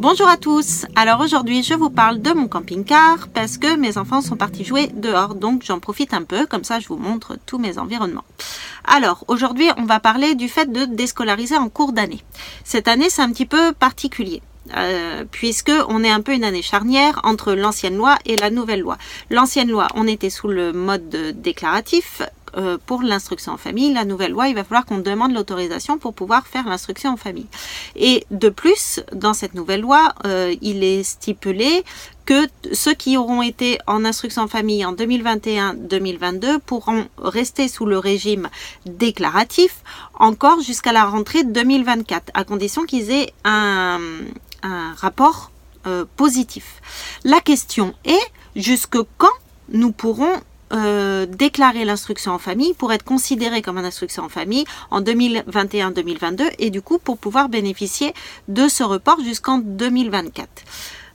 Bonjour à tous. Alors aujourd'hui, je vous parle de mon camping-car parce que mes enfants sont partis jouer dehors, donc j'en profite un peu, comme ça je vous montre tous mes environnements. Alors aujourd'hui, on va parler du fait de déscolariser en cours d'année. Cette année, c'est un petit peu particulier. Euh, puisque on est un peu une année charnière entre l'ancienne loi et la nouvelle loi. L'ancienne loi, on était sous le mode déclaratif, euh, pour l'instruction en famille. La nouvelle loi, il va falloir qu'on demande l'autorisation pour pouvoir faire l'instruction en famille. Et de plus, dans cette nouvelle loi, euh, il est stipulé que ceux qui auront été en instruction en famille en 2021-2022 pourront rester sous le régime déclaratif encore jusqu'à la rentrée 2024, à condition qu'ils aient un, rapport euh, positif. La question est jusque quand nous pourrons euh, déclarer l'instruction en famille pour être considéré comme une instruction en famille en 2021-2022 et du coup pour pouvoir bénéficier de ce report jusqu'en 2024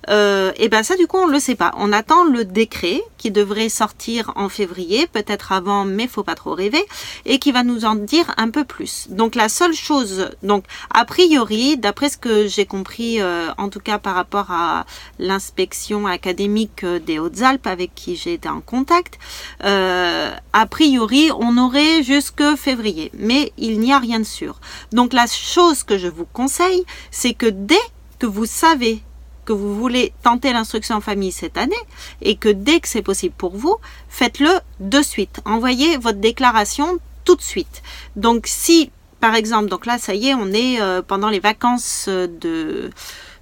euh, et ben ça du coup on le sait pas. On attend le décret qui devrait sortir en février, peut-être avant, mais faut pas trop rêver, et qui va nous en dire un peu plus. Donc la seule chose, donc a priori, d'après ce que j'ai compris, euh, en tout cas par rapport à l'inspection académique euh, des Hautes-Alpes avec qui j'ai été en contact, euh, a priori on aurait jusque février, mais il n'y a rien de sûr. Donc la chose que je vous conseille, c'est que dès que vous savez que vous voulez tenter l'instruction en famille cette année et que dès que c'est possible pour vous, faites-le de suite. Envoyez votre déclaration tout de suite. Donc si, par exemple, donc là, ça y est, on est euh, pendant les vacances de,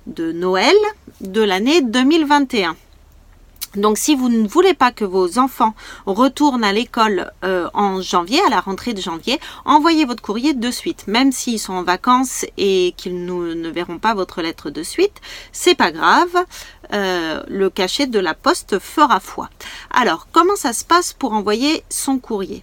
de Noël de l'année 2021. Donc si vous ne voulez pas que vos enfants retournent à l'école euh, en janvier, à la rentrée de janvier, envoyez votre courrier de suite. Même s'ils sont en vacances et qu'ils ne verront pas votre lettre de suite, c'est pas grave. Euh, le cachet de la poste fera foi. Alors, comment ça se passe pour envoyer son courrier?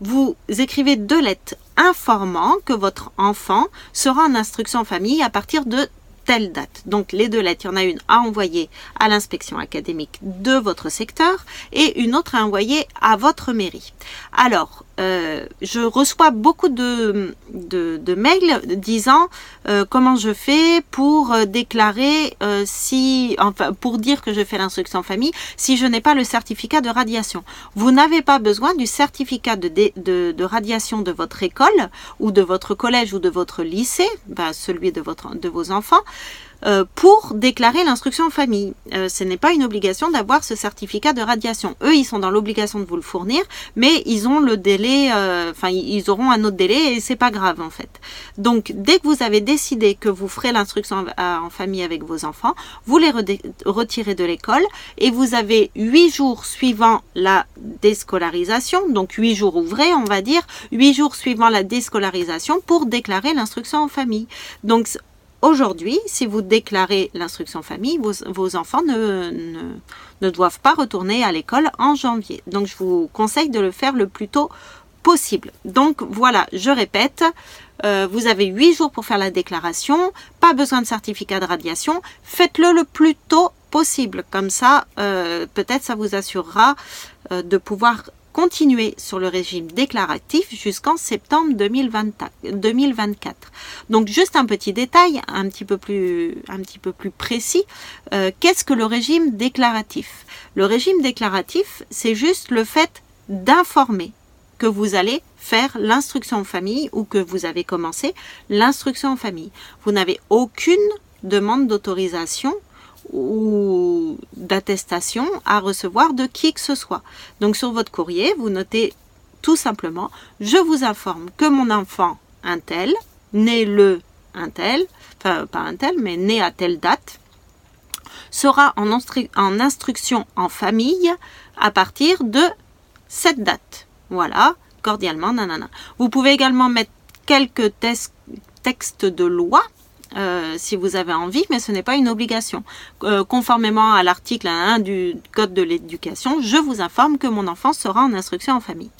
Vous écrivez deux lettres informant que votre enfant sera en instruction en famille à partir de telle date. Donc les deux lettres, il y en a une à envoyer à l'inspection académique de votre secteur et une autre à envoyer à votre mairie. Alors, euh, je reçois beaucoup de, de, mails disant euh, comment je fais pour euh, déclarer si, enfin, pour dire que je fais l'instruction en famille si je n'ai pas le certificat de radiation. Vous n'avez pas besoin du certificat de, de, de, radiation de votre école ou de votre collège ou de votre lycée, ben, celui de, votre, de vos enfants. Euh, pour déclarer l'instruction en famille. Euh, ce n'est pas une obligation d'avoir ce certificat de radiation. Eux, ils sont dans l'obligation de vous le fournir, mais ils ont le délai, euh, enfin, ils auront un autre délai et c'est pas grave en fait. Donc, dès que vous avez décidé que vous ferez l'instruction en, famille avec vos enfants, vous les retirez de l'école et vous avez huit jours suivant la déscolarisation, donc huit jours ouvrés, on va dire, huit jours suivant la déscolarisation pour déclarer l'instruction en famille. Donc, Aujourd'hui, si vous déclarez l'instruction famille, vos, enfants ne, ne, doivent pas retourner à l'école en janvier. Donc, je vous conseille de le faire le plus tôt possible. Donc, voilà, je répète, euh, vous avez 8 jours pour faire la déclaration, pas besoin de certificat de radiation, faites-le le plus tôt possible. Comme ça, euh, peut-être ça vous assurera euh, de pouvoir continuer sur le régime déclaratif jusqu'en septembre 2024. Donc juste un petit détail un petit peu plus, un petit peu plus précis. Euh, qu'est-ce que le régime déclaratif? Le régime déclaratif, c'est juste le fait d'informer que vous allez faire l'instruction en famille ou que vous avez commencé l'instruction en famille. Vous n'avez aucune demande d'autorisation ou d'attestation à recevoir de qui que ce soit. Donc sur votre courrier, vous notez tout simplement, je vous informe que mon enfant un tel, né le un tel, pas un tel, mais né à telle date, sera en, en instruction en famille à partir de cette date. Voilà, cordialement, nanana. Vous pouvez également mettre quelques textes de loi euh, si vous avez envie, mais ce n'est pas une obligation. Euh, conformément à l'article 1 du Code de l'éducation, je vous informe que mon enfant sera en instruction en famille.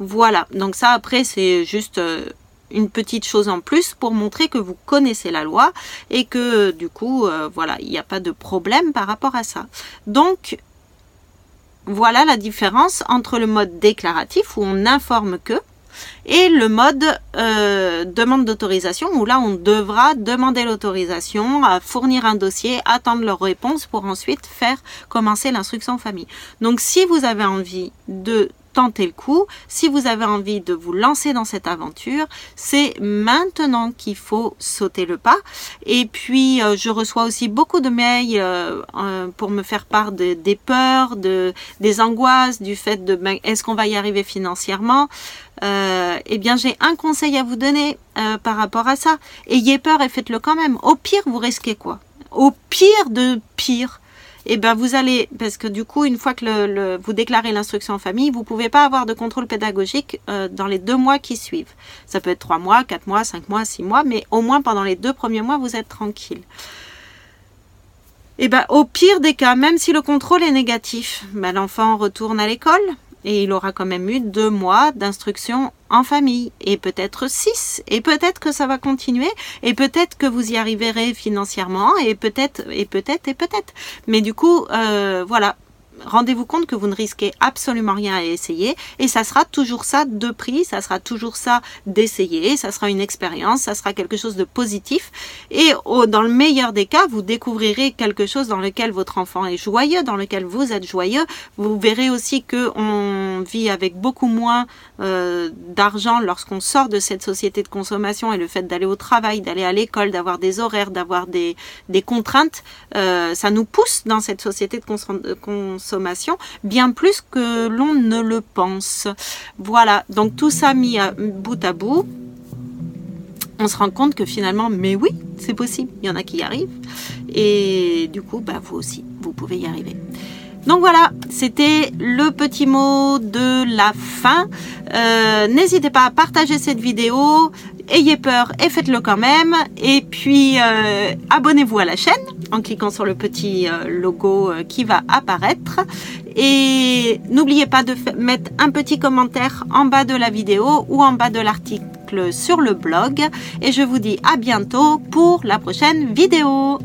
Voilà, donc ça après c'est juste euh, une petite chose en plus pour montrer que vous connaissez la loi et que du coup, voilà, il n'y a pas de problème par rapport à ça. Donc, voilà la différence entre le mode déclaratif où on informe que et le mode euh, demande d'autorisation où là on devra demander l'autorisation, fournir un dossier, attendre leur réponse pour ensuite faire commencer l'instruction famille. Donc si vous avez envie de tenter le coup. Si vous avez envie de vous lancer dans cette aventure, c'est maintenant qu'il faut sauter le pas. Et puis, euh, je reçois aussi beaucoup de mails euh, euh, pour me faire part de, des peurs, de, des angoisses, du fait de ben, est-ce qu'on va y arriver financièrement? eh bien, j'ai un conseil à vous donner par rapport à ça. Ayez peur et faites-le quand même. Au pire, vous risquez quoi? Au pire de pire, et eh ben vous allez, parce que du coup, une fois que vous déclarez l'instruction en famille, vous pouvez pas avoir de contrôle pédagogique euh, dans les deux mois qui suivent. Ça peut être trois mois, quatre mois, cinq mois, six mois, mais au moins pendant les deux premiers mois, vous êtes tranquille. Et eh ben au pire des cas, même si le contrôle est négatif, ben, l'enfant retourne à l'école, et il aura quand même eu deux mois d'instruction en famille. Et peut-être six. Et peut-être que ça va continuer. Et peut-être que vous y arriverez financièrement. Et peut-être et peut-être et peut-être. Mais du coup euh, voilà rendez-vous compte que vous ne risquez absolument rien à essayer et ça sera toujours ça de prix, ça sera toujours ça d'essayer, ça sera une expérience, ça sera quelque chose de positif et dans le meilleur des cas, vous découvrirez quelque chose dans lequel votre enfant est joyeux, dans lequel vous êtes joyeux. Vous verrez aussi que on vit avec beaucoup moins euh, d'argent lorsqu'on sort de cette société de consommation et le fait d'aller au travail, d'aller à l'école, d'avoir des horaires, d'avoir des, des contraintes, euh, ça nous pousse dans cette société de consommation bien plus que l'on ne le pense. Voilà, donc tout ça mis bout à bout, on se rend compte que finalement, mais oui, c'est possible, il y en a qui y arrivent. Et du coup, bah, vous aussi, vous pouvez y arriver. Donc voilà, c'était le petit mot de la fin. Euh, n'hésitez pas à partager cette vidéo, ayez peur et faites-le quand même. Et puis euh, abonnez-vous à la chaîne en cliquant sur le petit euh, logo qui va apparaître. Et n'oubliez pas de mettre un petit commentaire en bas de la vidéo ou en bas de l'article sur le blog. Et je vous dis à bientôt pour la prochaine vidéo.